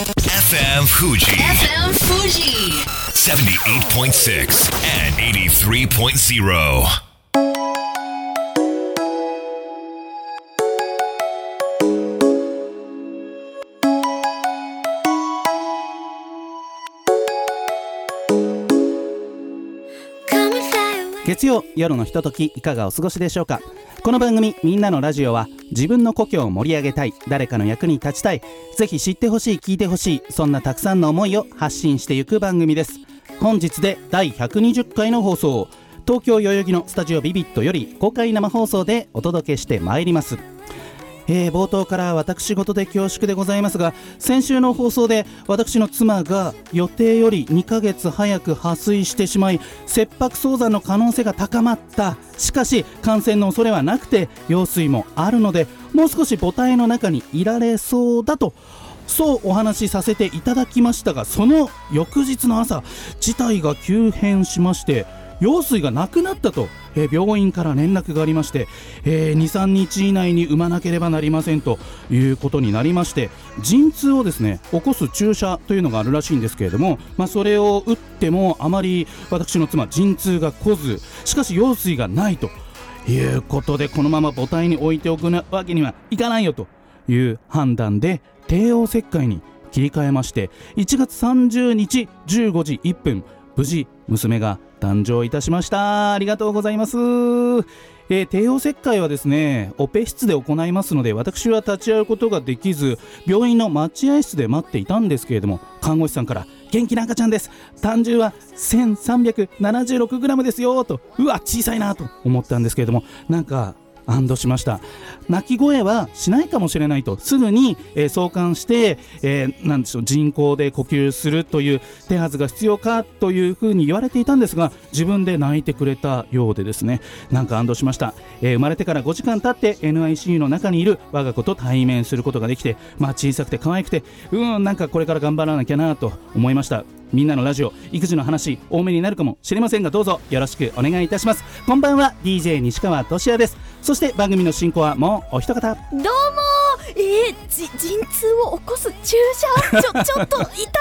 FM Fuji FM Fuji. 78.6 and 83.0. 月曜夜のひとときいかがお過ごしでしょうか？この番組「みんなのラジオは」自分の故郷を盛り上げたい誰かの役に立ちたいぜひ知ってほしい聞いてほしいそんなたくさんの思いを発信していく番組です。本日で第120回の放送。東京代々木のスタジオビビットより公開生放送でお届けしてまいります。えー冒頭から私事で恐縮でございますが先週の放送で私の妻が予定より2ヶ月早く破水してしまい切迫早産の可能性が高まった。しかし感染の恐れはなくて羊水もあるのでもう少し母体の中にいられそうだと。そうお話しさせていただきましたがその翌日の朝事態が急変しまして羊水がなくなったと、えー病院から連絡がありまして、えー23日以内に産まなければなりませんということになりまして陣痛をですね起こす注射というのがあるらしいんですけれども、まあ、それを打ってもあまり私の妻陣痛が来ずしかし羊水がないということでこのまま母体に置いておくわけにはいかないよという判断で帝王切開に切り替えまして1月30日15時1分無事娘が誕生いたしました。ありがとうございます。えー帝王切開はですねオペ室で行いますので私は立ち会うことができず病院の待合室で待っていたんですけれども看護師さんから元気な赤ちゃんです。単純は 1376g ですよとうわ小さいなと思ったんですけれどもなんか安堵しました。泣き声はしないかもしれないとすぐに、えー送還して、えーなんでしょう人工で呼吸するという手はずが必要かというふうに言われていたんですが自分で泣いてくれたようでですね。なんか安堵しました、えー生まれてから5時間経って NICU の中にいる我が子と対面することができて、まあ、小さくて可愛くてうんなんかこれから頑張らなきゃなと思いました。みんなのラジオ育児の話多めになるかもしれませんがどうぞよろしくお願いいたします。こんばんは DJ 西川俊也です。そして番組の進行はもうお一方。どうも。えー、じ陣痛を起こす注射？ちょ ちょっと痛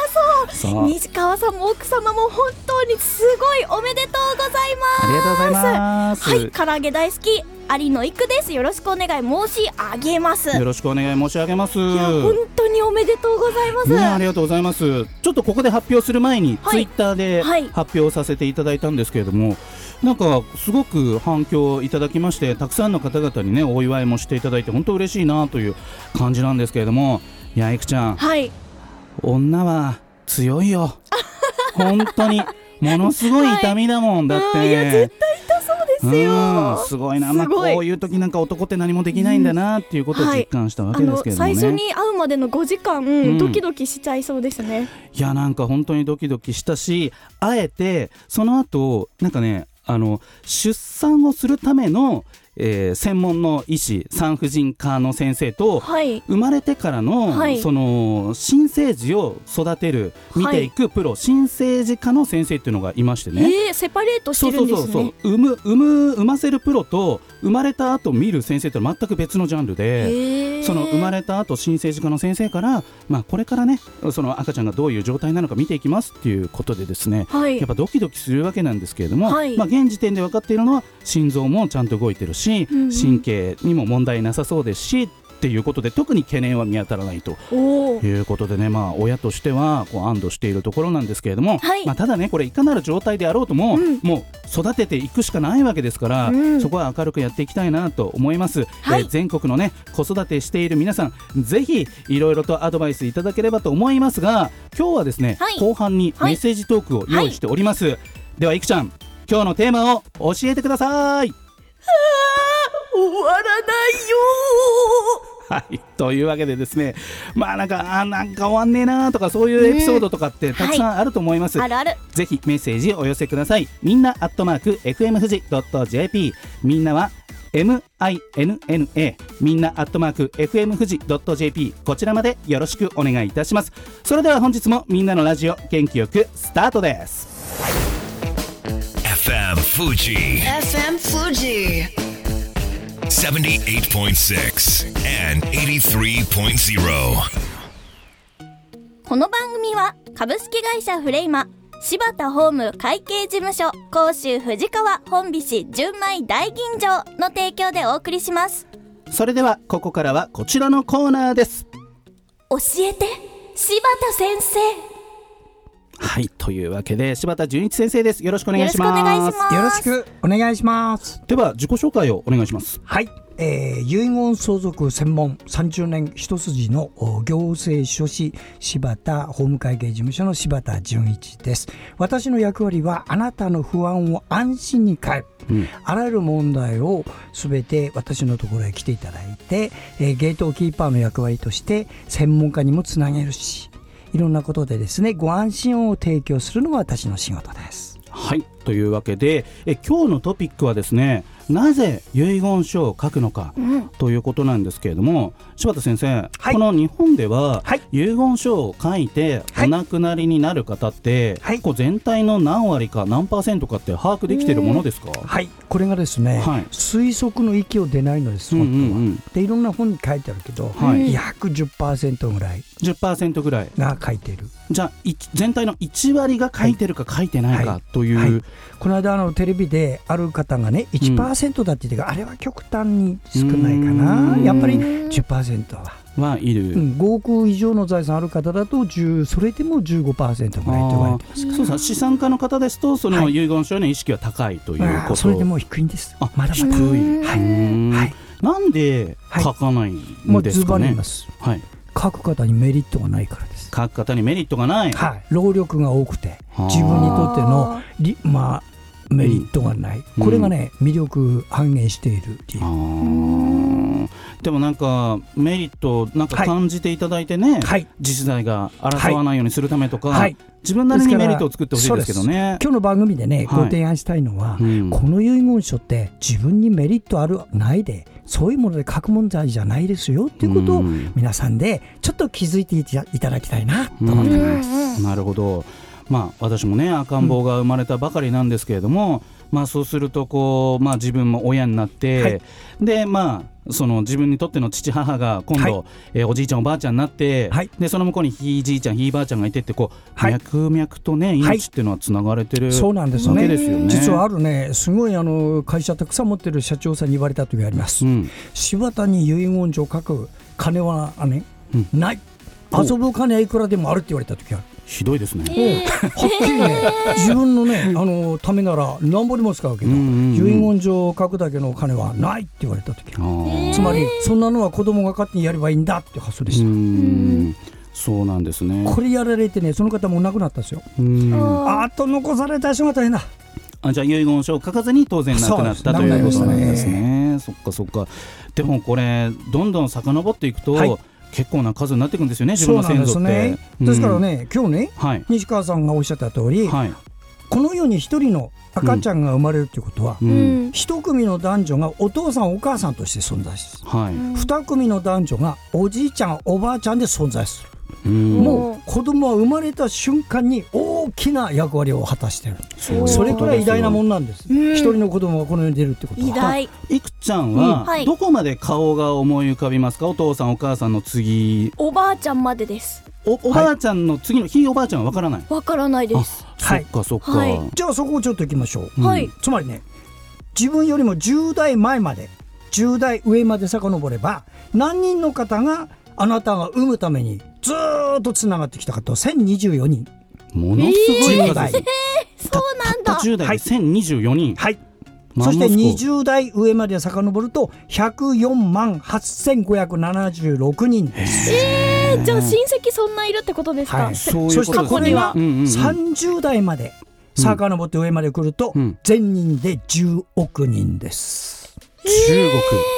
そう。西川さんも奥様も本当にすごいおめでとうございます。ありがとうございます。はい唐揚げ大好き有野育です。よろしくお願い申し上げます。よろしくお願い申し上げます。いや本当におめでとうございます、ね、ありがとうございます。ちょっとここで発表する前に、はい。ツイッターではい。発表させていただいたんですけれども、なんかすごく反響いただきましてたくさんの方々にねお祝いもしていただいて本当嬉しいなという感じなんですけれどもいやいくちゃん。はい。女は強いよ。本当に。ものすごい痛みだもん、だって。うんいや絶対痛そうですよ。うんすごいな、まあ、こういう時なんか男って何もできないんだなっていうことを実感したわけですけれどもね、最初に会うまでの5時間、ん。ドキドキしちゃいそうですね。いやなんか本当にドキドキしたしあえてその後なんかねあの出産をするための、えー専門の医師産婦人科の先生とはい。生まれてからの、はい。その新生児を育てる見ていくプロ、新生児科の先生っていうのがいましてね。えー、セパレートしてるんですそうそうねそう。産む産む産ませるプロと生まれた後見る先生って全く別のジャンルで、へー。その生まれた後新生児科の先生から、まあ、これからねその赤ちゃんがどういう状態なのか見ていきますっていうことでですねはい。やっぱドキドキするわけなんですけれども、はい。まあ、現時点で分かっているのは心臓もちゃんと動いてるし、うんうん。神経にも問題なさそうですしっていうことで特に懸念は見当たらないということでね、まあ、親としてはこう安堵しているところなんですけれども、はい。まあ、ただねこれいかなる状態であろうとも、うん。もう育てていくしかないわけですから、うん。そこは明るくやっていきたいなと思います、はい。えー全国のね子育てしている皆さんぜひいろいろとアドバイスいただければと思いますが今日はですね、はい。後半にメッセージトークを用意しております、ではいくちゃん今日のテーマを教えてください終わらないよはい、というわけでですねまあなんかあーなんか終わんねえなーとかそういうエピソードとかってたくさんあると思います、あるある。ぜひメッセージお寄せください。みんなアットマーク FM 富士 .jp みんなは MINNA みんなアットマーク FM 富士 .jp こちらまでよろしくお願いいたします。それでは本日もみんなのラジオ元気よくスタートです。FM Fuji FM Fuji. 78.6 and 83.0. この番組は株式会社フレイマ柴田ホーム会計事務所甲州藤川本菱純米大吟醸の提供でお送りします。それではここからはこちらのコーナーです。教えて柴田先生はいというわけで柴田純一先生ですよろしくお願いしますよろしくお願いしますよろしくお願いします。では自己紹介をお願いしますはい、えー、遺言相続専門30年一筋のお行政書士柴田法務会計事務所の柴田純一です。私の役割はあなたの不安を安心に変える。うんあらゆる問題をすべて私のところへ来ていただいて、えーゲートキーパーの役割として専門家にもつなげるし、いろんなことでですね、ご安心を提供するのが私の仕事です。はいというわけでえ今日のトピックはですねなぜ遺言書を書くのか、ということなんですけれども柴田先生、はい。この日本では、はい。遺言書を書いてはい。お亡くなりになる方って、はい。こう全体の何割か何パーセントかって把握できているものですか、はい、これがですね、はい。推測の域を出ないのです、うんう本当は。んうん、でいろんな本に書いてあるけど、はい。約10%ぐらい10%ぐらい。が書いている。じゃあい全体の1割が書いてるか書いてないかはい。という、はい。この間あのテレビである方がね1%だって言ってから、あれは極端に少ないかな。うん。やっぱり10%は、はいる、うん、5億以上の財産ある方だと10それでも15%ぐらいと言われてますそうさ資産家の方ですとそのはい。遺言書への意識は高いということ。それでも低いんです。あまだまだ。低い、はい。なんで書かないんですかね、リ言います。はい、書く方にメリットがないから書く方にメリットがない、はい。労力が多くてはあ。自分にとってのりまあメリットがない、うん。これがね魅力半減している理由。でもなんかメリットなんか感じていただいてね、はい。自治体が争わないようにするためとか、はい。自分なりにメリットを作ってほしいですけどね。今日の番組でね、はい。ご提案したいのは、うん。この遺言書って自分にメリットあるないでそういうもので書く問題じゃないですよっていうことをうん。皆さんでちょっと気づいていただきたいなと思ってます。なるほど、まあ、私もね赤ん坊が生まれたばかりなんですけれども、まあ、そうするとこう、まあ、自分も親になって、はい。でまあその自分にとっての父母が今度、はい。えーおじいちゃんおばあちゃんになって、はい。でその向こうにひいじいちゃんひいばあちゃんがいてってこう、はい。脈々とね命っていうのはつながれてる、そうなんですよわねけですよね。実はあるねすごいあの会社たくさん持ってる社長さんに言われた時があります、うん。柴田に遺言書を書く金はあね、うん。ない。お遊ぶ金はいくらでもあるって言われた時あるひどいですね。はっきりね、自分のね、あのためなら何ぼでも使うけど、うんうんうん遺言状を書くだけのお金はないって言われた時つまり、そんなのは子供が勝手にやればいいんだって発想でうした。んそうなんですね。これやられてね、その方も亡くなったんですよ。うんあと残された人が大変だ。あじゃあ遺言書を書かずに当然亡くなったとそうですいうことなんですね。そっかそっか。でもこれどんどん遡っていくと、はい結構な数になっていくんですよね自分のそうなん先祖って。ですね。ですからね、今日ね、うん。はい西川さんがおっしゃった通り、はい。この世に一人の赤ちゃんが生まれるってことは、ううんん一組の男女がお父さんお母さんとして存在する。はい。二組の男女がおじいちゃんおばあちゃんで存在する。うん。もう子供は生まれた瞬間に大きな役割を果たしてる。それくらい偉大なもんなんです。うん。一人の子供がこの世に出るってことは。偉大。いくちゃんはどこまで顔が思い浮かびますか？お父さんお母さんの次。おばあちゃんまでです。おおばあちゃんの次のひい。おばあちゃんはわからない？わからないです。そはい。っかそっか。はい。じゃあそこをちょっと行きましょう。うん。はい。つまりね自分よりも10代前まで10代上まで遡れば何人の方があなたが産むためにずーっとつながってきたかと1024人。ものすごい10数代。です。そうなんだ。たった10代で1024人。はい。そしてモス校20代上まで遡ると104万8576人ですえーじゃあ親戚そんないるってことですか、はい。そういうそしてこれがうんうんうん。30代まで遡って上まで来るとうん。全人で10億人です。中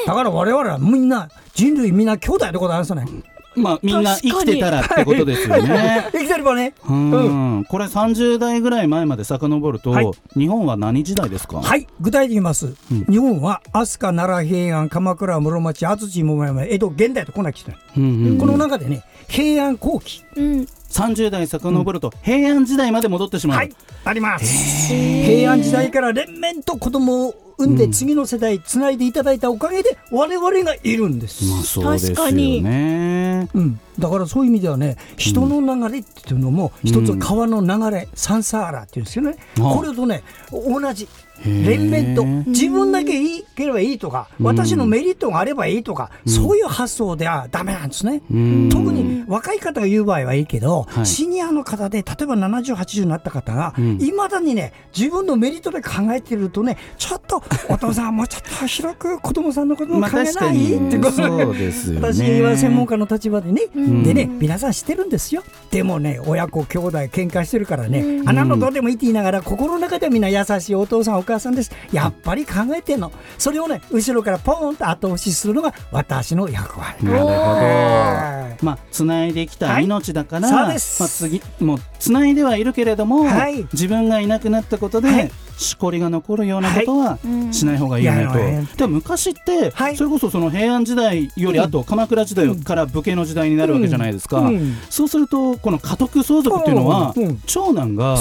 だから我々はみんな人類みんな兄弟ってことなんですよね。国。まあみんな生きてたらってことですよね。生きてればね。うん、これ30代ぐらい前まで遡ると、はい。日本は何時代ですか、はい。具体的に言います、うん。日本は飛鳥奈良平安鎌倉室町安土桃山江戸現代とこんな来てる、うんうんうん。この中でね平安後期。うん。30代遡ると平安時代まで戻ってしまう、はい。あります。平安時代から連綿と子供を産ん。で次の世代つないでいただいたおかげで我々がいるん。です、まあですよ確かに。ねうん、だからそういう意味ではね人の流れっていうのも一つ川の流れ、サンサーラっていうんですよね、あ。これとね同じ連綿と自分だけいいければいいとか私のメリットがあればいいとか、そういう発想ではダメなんですね、うん。特に若い方が言う場合はいいけど、はい。シニアの方で例えば70、80になった方がん。いま、未だにね自分のメリットで考えてるとねちょっとお父さんもうちょっと広く子供さんのこともまあ考えない、ってことですよね。私は専門家の立場でね、ん。でね皆さん知ってるんですよ。でもね親子兄弟喧嘩してるからね、あなのどうでもいいって言いながら心の中ではみんな優しいお父さんお母さんです。やっぱり考えてんの。それをね後ろからポーンと後押しするのが私の役割。なるほど。はい。まあ繋いできた命だから、はいそうです。まあ次もう繋いではいるけれども、はい。自分がいなくなったことで、はいしこりが残るようなことはしない方がいいよねと、いやいやでも昔って、はい。それこそその平安時代よりあと鎌倉時代から武家の時代になるわけじゃないですか、うん。うんそうするとこの家督相続っていうのは、うん。うん。長男が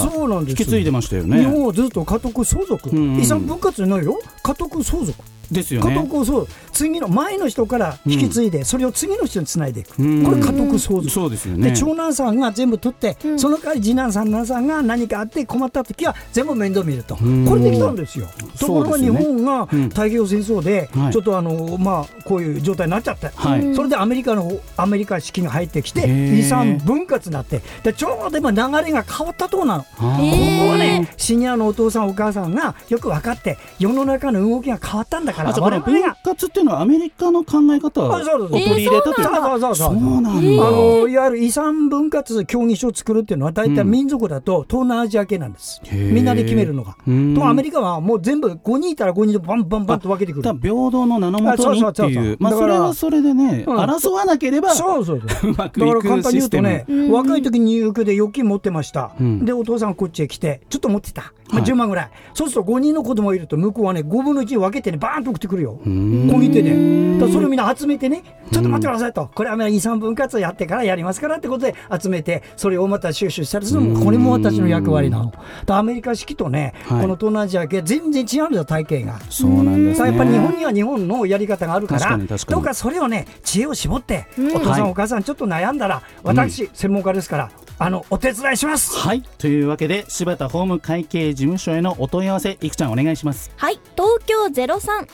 引き継いでましたよ日ね本はずっと家督相続、うんうん。遺産分割ないよ。家督相続。家ですよね。督相続次の前の人から引き継いで、それを次の人につないでいく、うん。これ家督相続そうですよね。で長男さんが全部取って、その代わり次男三男さんが何かあって困った時は全部面倒見ると、ん。これできたんですよ。ところが日本がうん太平洋戦争ではいちょっとあの、まあ、こういう状態になっちゃって、はい。それでアメリカの方アメリカ式が入ってきて遺産分割になってでちょうど今流れが変わったとこなの。ここはね、シニアのお父さんお母さんがよく分かって世の中の動きが変わったんだからあじゃあこの分我々が割っていうのはアメリカの考え方をあそうそう取り入れたという。そうそうそうそそううなんだ、あのいわゆる遺産分割協議書を作るっていうのは大体民族だと東南アジア系なんです、へー。みんなで決めるのが。うん。とアメリカはもう全部5人いたら5人でバンバンバンと分けてくる。平等の名のもとにっていう。まあそれはそれでね、うん。争わなければそうそうそう。うまくだいから簡単に言うとね、若い時にニューヨークで預金持ってました、うん。でお父さんこっちへ来てちょっと持ってた、まあ、はい。10万ぐらい、そうすると5人の子供がいると向こうはね5分の1に分けてねバーンと送ってくるよ。ん。小切手でだからそれをみんな集めてねちょっと待ってくださいと。これは遺産分割やってからやりますからってことで集めてそれをまた収集したりするのもこれも私の役割なの。アメリカ式とね、はい。この東南アジア系全然違うんですよ体系が。そうなんですね。やっぱり日本には日本のやり方があるから確かに確かに。どうかそれをね知恵を絞って、お父さん、はいお母さんちょっと悩んだら私、専門家ですからあのお手伝いします。はい。というわけで柴田法務会計事務所へのお問い合わせいくちゃんお願いします。はい。東京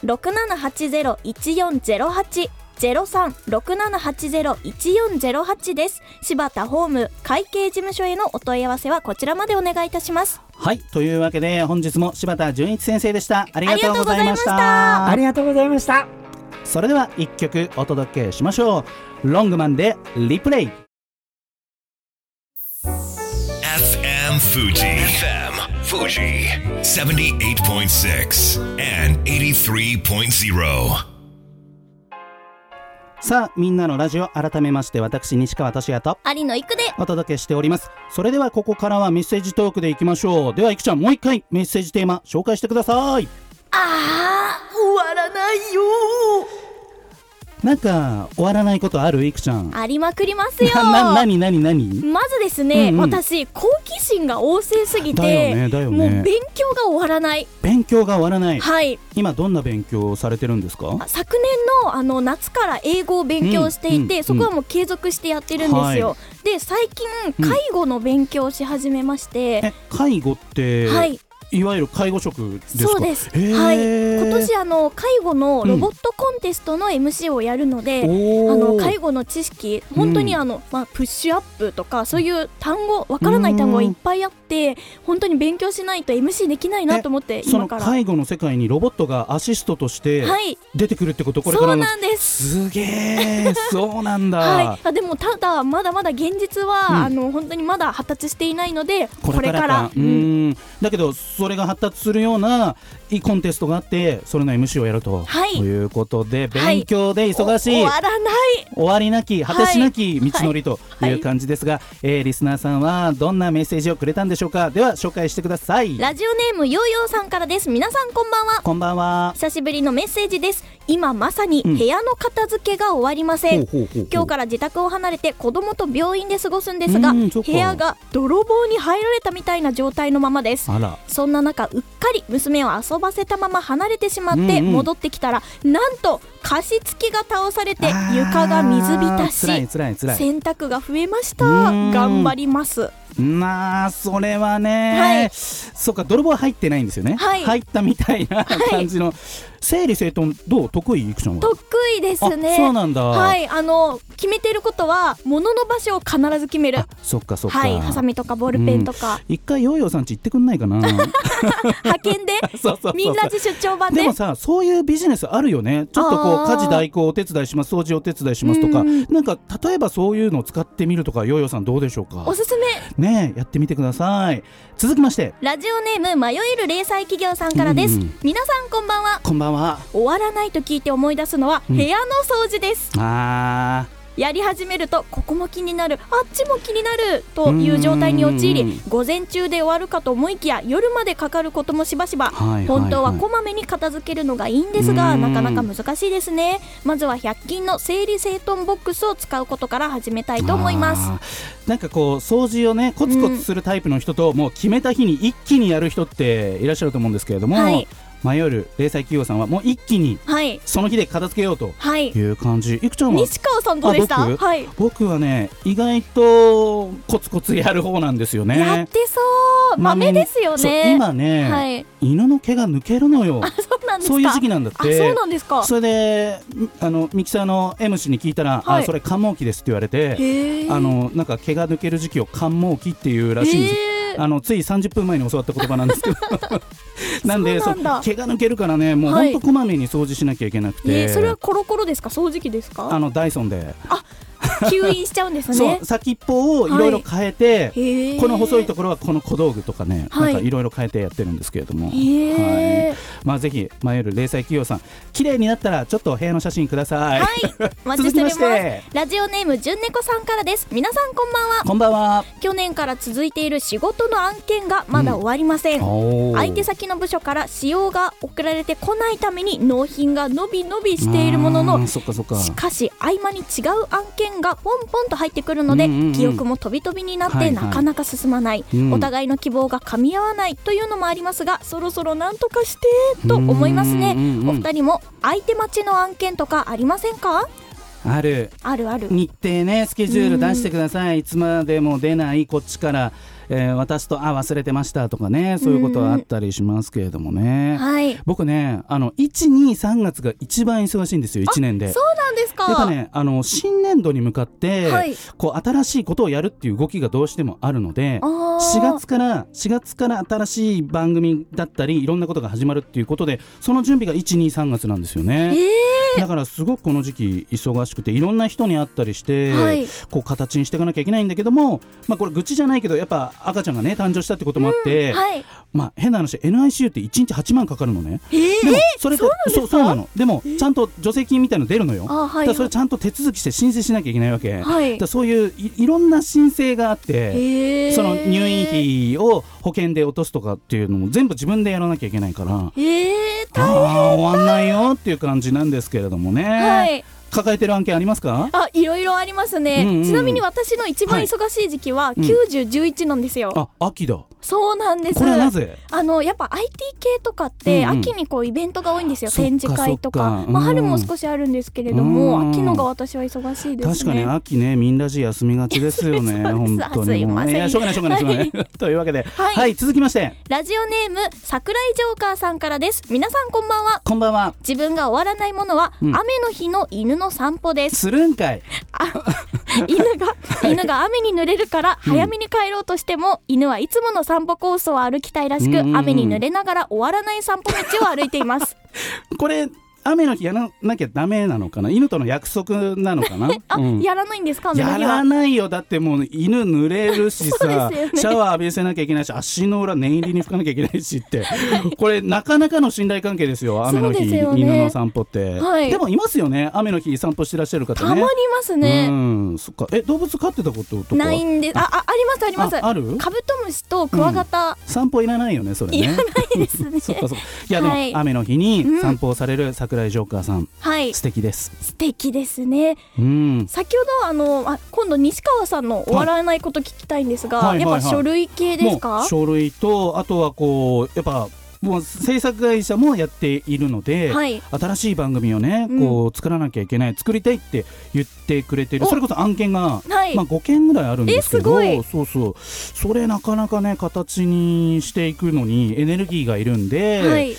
0367801408 0367801408です。柴田ホーム会計事務所へのお問い合わせはこちらまでお願いいたします。はい。というわけで本日も柴田純一先生でした。ありがとうございましありがとうございましたた。ありがとうございました。それでは一曲お届けしましょう。ロングマンでリプレイ FM Fuji. FM Fuji. 78.6 and 83.0. さあみんなのラジオ改めまして私西川俊也と有野育でお届けしておりますそれではここからはメッセージトークでいきましょうではいくちゃんもう一回メッセージテーマ紹介してくださいあー終わらないよなんか終わらないことある？いくちゃん。ありまくりますよ。ななになになに？まずですね、うんうん。私好奇心が旺盛すぎだよて、ねだよね。もう勉強が終わらない。勉強が終わらない。はい。今どんな勉強をされてるんですか？昨年のあの夏から英語を勉強していて、うんうんそこはもう継続してやってるんですよ、はで最近うん介護の勉強をし始めまして、え介護って、はいいわゆる介護職ですか？そうです、はい、今年あの介護のロボットコンテストの MC をやるので、おー。あの介護の知識本当にあの、まあ、プッシュアップとかそういう単語わからない単語がいっぱいあって本当に勉強しないと MC できないなと思ってその今から。介護の世界にロボットがアシストとしてはい。出てくるってことこれかそうなんです。すげえそうなんだ、はい、あでもただまだまだ現実は、うん。あの本当にまだ発達していないのでこれからか。ううん。ん。だけどそれが発達するようないいコンテストがあってそれの MC をやると、はい。ということではい。勉強で忙しい、終わらない。終わりなき果てしなきはい。道のりとい。う感じですが、えーリスナーさんはどんなメッセージをくれたんでしょうか？では紹介してください。ラジオネームヨーヨーさんからです。皆さんこんばんは。こんばんは。久しぶりのメッセージです。今まさに部屋の片付けが終わりません、ほうほうほうほう。今日から自宅を離れて子供と病院で過ごすんですが部屋が泥棒に入られたみたいな状態のままです。あら。そんな中うっかり娘を遊ばせたまま離れてしまってうんうん。戻ってきたら、なんと加湿器が倒されて床が水浸し洗濯が増えました。うん。頑張ります。まあそれはね、はい。そうか泥棒は入ってないんですよね、はい。入ったみたいな感じの、整理整頓どう？得意いくちゃんは？得意ですね。あそうなんだ。はいあの決めてることは物の場所を必ず決める。あそっかそっか。はいハサミとかボールペンとか、一回ヨーヨーさんち行ってくんないかな？派遣で？そうそうそうみんなで出張版で？でもさそういうビジネスあるよね。ちょっとこう家事代行お手伝いします掃除お手伝いしますとか。うん。なんか例えばそういうのを使ってみるとかヨーヨーさんどうでしょうか？おすすめ。ねえやってみてください。続きまして。ラジオネーム迷える零細企業さんからです、うん。皆さんこんばんは。こんばんは終わらないと聞いて思い出すのはうん。部屋の掃除です、あやり始めるとここも気になるあっちも気になるという状態に陥うん。り午前中で終わるかと思いきや夜までかかることもしばしば、本当はこまめに片付けるのがいいんですがうん。なかなか難しいですね。まずは100均の整理整頓ボックスを使うことから始めたいーと思います。なんかこう掃除をねコツコツするタイプの人と、もう決めた日に一気にやる人っていらっしゃると思うんですけれども、はい迷える零細企業さんはもう一気にはい。その日で片付けようとはい。いう感じ。いくちゃんは？西川さんどうでした？あ僕はい。僕はね意外とコツコツやる方なんですよね。やってそう。豆ですよね。今ね、はい。犬の毛が抜けるのよ。そうなんですか。そういう時期なんだって。あそうなんですか。それでみあのミキサーの M 氏に聞いたら、はい。あそれ寒毛期ですって言われてあのなんか毛が抜ける時期を寒毛期っていうらしいんですあのつい30分前に教わった言葉なんですけど。なんでそうなんだ。毛が抜けるからねもうはい。ほんとこまめに掃除しなきゃいけなくて、えーそれはコロコロですか？掃除機ですか？あのダイソンで、吸引しちゃうんですそねう先っぽをいろいろ変えて、へー。この細いところはこの小道具とかね、はい。なんかいろいろ変えてやってるんですけれども、はい。まあぜひ迷える零細企業さん綺麗になったらちょっと部屋の写真ください、はい。お待ちしております。ラジオネームじゅんねこさんからです。皆さんこんばんは。こんばんは。去年から続いている仕事の案件がまだ終わりません、おー。相手先の部署から仕様が送られてこないために納品が伸び伸びしているものあのしかし合間に違う案件がポンポンと入ってくるので、記憶も飛び飛びになってはいはい。なかなか進まない、うん。お互いの希望が噛み合わないというのもありますがそろそろなんとかしてと思いますね、うんうんうんお二人も相手待ちの案件とかありませんか？ある。あるある。日程ねスケジュール出してください、いつまでも出ない。こっちから、えー渡すとあ忘れてましたとかねそういうことはあったりしますけれどもね、はい。僕ねあの123月が一番忙しいんですよ1年で。そうなんでやっぱねあの新年度に向かって、はいこう新しいことをやるっていう動きがどうしてもあるのであー4月から4月から新しい番組だったりいろんなことが始まるっていうことでその準備が123月なんですよね。えだからすごくこの時期忙しくていろんな人に会ったりして、はい。こう形にしていかなきゃいけないんだけども、まあ、これ愚痴じゃないけどやっぱ赤ちゃんがね誕生したってこともあって、はい。まあ、変な話 NICU って1日8万かかるのね。えーでもそれとそうそうなの。でもちゃんと助成金みたいの出るのよ。あはい。だそれちゃんと手続きして申請しなきゃいけないわけ。はい。だそういういいろんな申請があって、へー。その入院費を保険で落とすとかっていうのも全部自分でやらなきゃいけないから。えー、ああー終わんないよっていう感じなんですけれどもね、はい。抱えてる案件ありますか？あいろいろありますね、うんうんちなみに私の一番忙しい時期はうん。9011なんですよ、あ秋だ。そうなんです。これはなぜ？あのやっぱ IT 系とかってうんうん。秋にこうイベントが多いんですよ、そっか展示会とか。そっかまあ、春もうん少しあるんですけれども、うん。秋のが私は忙しいですね。確かに秋ねみんなじ休みがちですよね。本当に。もうい。やしょうがないしょうがないしょうがない、というわけで。は、はいい続きまして。ラジオネーム桜井ジョーカーさんからです。皆さんこんばんは。こんばんは。自分が終わらないものは、うん。雨の日の犬の散歩です。するんかい。犬が犬が雨に濡れるから早めに帰ろうとしても、犬はいつもの散歩コースを歩きたいらしく、うんうんうん。雨に濡れながら終わらない散歩道を歩いています。これ雨の日やらなきゃダメなのかな？犬との約束なのかな？あ、うん。やらないんですか？やらないよ。だってもう犬濡れるしさ、ね。シャワー浴びせなきゃいけないし足の裏念入りに拭かなきゃいけないしって。これなかなかの信頼関係ですよ雨の日、ね。犬の散歩って、はい。でもいますよね雨の日散歩してらっしゃる方ね。たまにいますね、うん。そっか。え動物飼ってたこととか？ないんでああありまますあります。あある？カブトムシとクワガタ、散歩いらないよねそれね。いらないですね。そっかそっか。いやでも、はい。雨の日にうん。散歩をされる桜井ジョーカーさん、はい。素敵です。素敵ですね。うん。先ほどあのあ今度西川さんの終わらないこと聞きたいんですが、はいやっぱ書類系ですか、書類とあとはこうやっぱもう制作会社もやっているので、はい。新しい番組をね、うん。こう作らなきゃいけない作りたいって言ってくれてるお。それこそ案件が、はい。まあ、5件ぐらいあるんですけどそうそう。それなかなかね形にしていくのにエネルギーがいるんで、はい。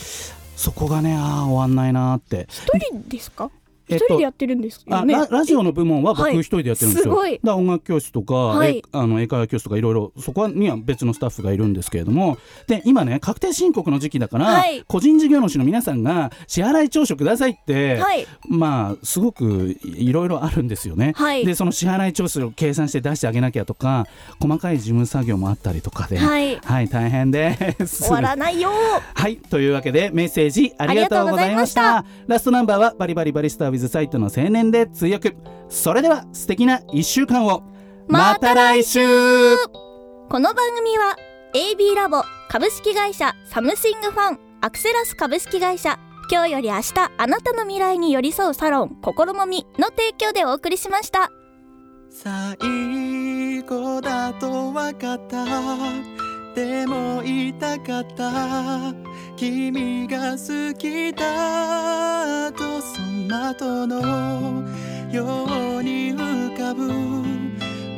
そこがねああ終わんないなって。一人ですか？えっと一人でやってるんですよね。あララジオの部門は僕はい。一人でやってるんですよ。すごい。だから音楽教室とか、はい。えあの英会話教室とかいろいろそこには別のスタッフがいるんですけれども。で今ね確定申告の時期だから、はい。個人事業主の皆さんが支払い調書くださいって、はい。まあすごくいろいろあるんですよね。はい。でその支払い調書を計算して出してあげなきゃとか細かい事務作業もあったりとかで、はい。はい、大変です。終わらないよ。はい。というわけでメッセージありがとうございました。ラストナンバーはバリバリバリスター with サイトの青年で通訳。それでは素敵な1週間を。また来週。この番組は AB ラボ株式会社サムシングファンアクセラス株式会社。今日より明日あなたの未来に寄り添うサロン心もみの提供でお送りしました。最後だと分かった。でも言いたかった君が好きだとその後のように浮かぶ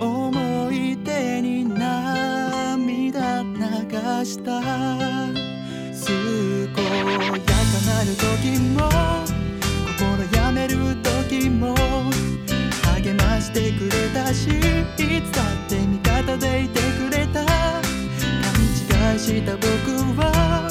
思い出に涙流した。健やかなる時も心やめる時も励ましてくれたしいつだって味方でいてくれた。勘違いした僕は